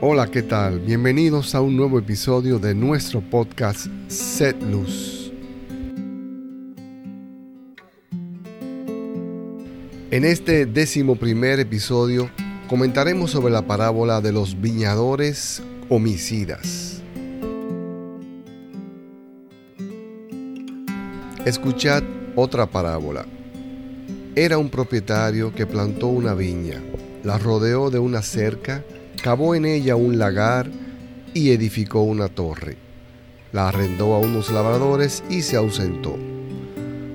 Hola, ¿qué tal? Bienvenidos a un nuevo episodio de nuestro podcast Set Luz. En este décimo primer episodio comentaremos sobre la parábola de los viñadores homicidas. Escuchad otra parábola. Era un propietario que plantó una viña, la rodeó de una cerca, cavó en ella un lagar y edificó una torre. La arrendó a unos labradores y se ausentó.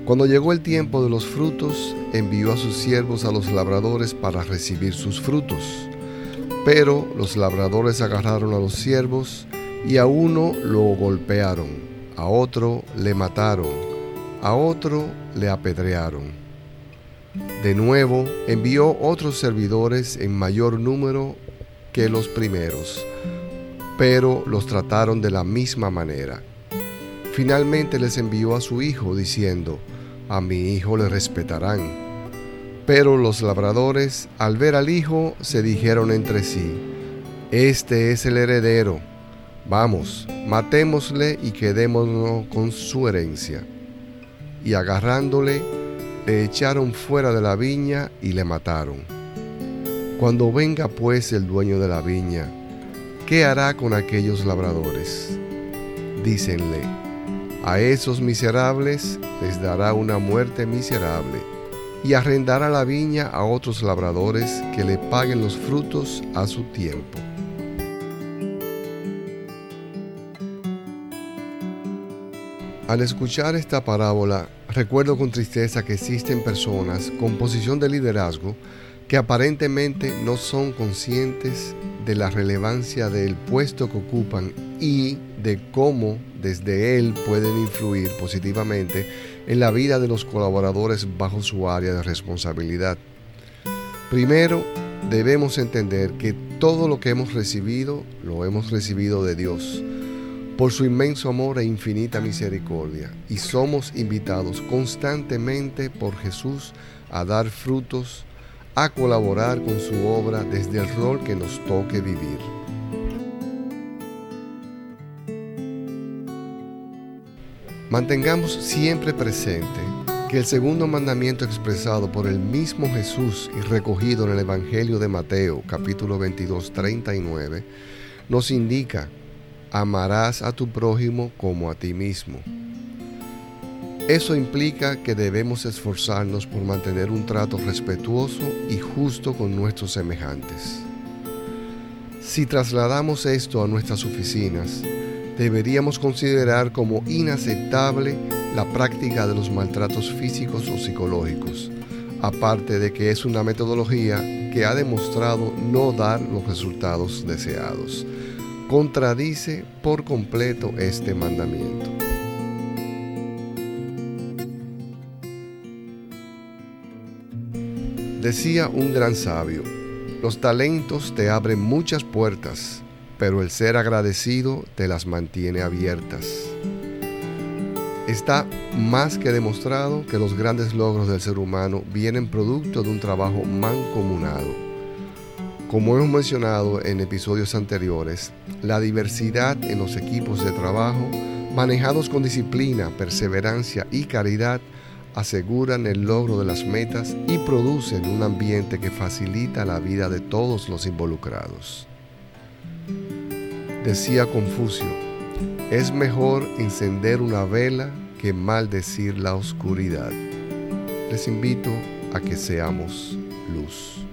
Cuando llegó el tiempo de los frutos, envió a sus siervos a los labradores para recibir sus frutos. Pero los labradores agarraron a los siervos y a uno lo golpearon, a otro le mataron, a otro le apedrearon. De nuevo envió otros servidores en mayor número que los primeros, pero los trataron de la misma manera. Finalmente les envió a su hijo diciendo, a mi hijo le respetarán. Pero los labradores, al ver al hijo, se dijeron entre sí, Este es el heredero, vamos, matémosle y quedémonos con su herencia. Y agarrándole, le echaron fuera de la viña y le mataron. Cuando venga pues el dueño de la viña, ¿qué hará con aquellos labradores? Dícenle, a esos miserables les dará una muerte miserable, y arrendará la viña a otros labradores que le paguen los frutos a su tiempo. Al escuchar esta parábola, recuerdo con tristeza que existen personas con posición de liderazgo que aparentemente no son conscientes de la relevancia del puesto que ocupan y de cómo desde él pueden influir positivamente en la vida de los colaboradores bajo su área de responsabilidad. Primero, debemos entender que todo lo que hemos recibido lo hemos recibido de Dios por su inmenso amor e infinita misericordia y somos invitados constantemente por Jesús a dar frutos a colaborar con su obra desde el rol que nos toque vivir. Mantengamos siempre presente que el segundo mandamiento expresado por el mismo Jesús y recogido en el Evangelio de Mateo capítulo 22, 39, nos indica, amarás a tu prójimo como a ti mismo. Eso implica que debemos esforzarnos por mantener un trato respetuoso y justo con nuestros semejantes. Si trasladamos esto a nuestras oficinas, deberíamos considerar como inaceptable la práctica de los maltratos físicos o psicológicos, aparte de que es una metodología que ha demostrado no dar los resultados deseados. Contradice por completo este mandamiento. Decía un gran sabio, los talentos te abren muchas puertas, pero el ser agradecido te las mantiene abiertas. Está más que demostrado que los grandes logros del ser humano vienen producto de un trabajo mancomunado. Como hemos mencionado en episodios anteriores, la diversidad en los equipos de trabajo, manejados con disciplina, perseverancia y caridad, aseguran el logro de las metas y producen un ambiente que facilita la vida de todos los involucrados. Decía Confucio, es mejor encender una vela que maldecir la oscuridad. Les invito a que seamos luz.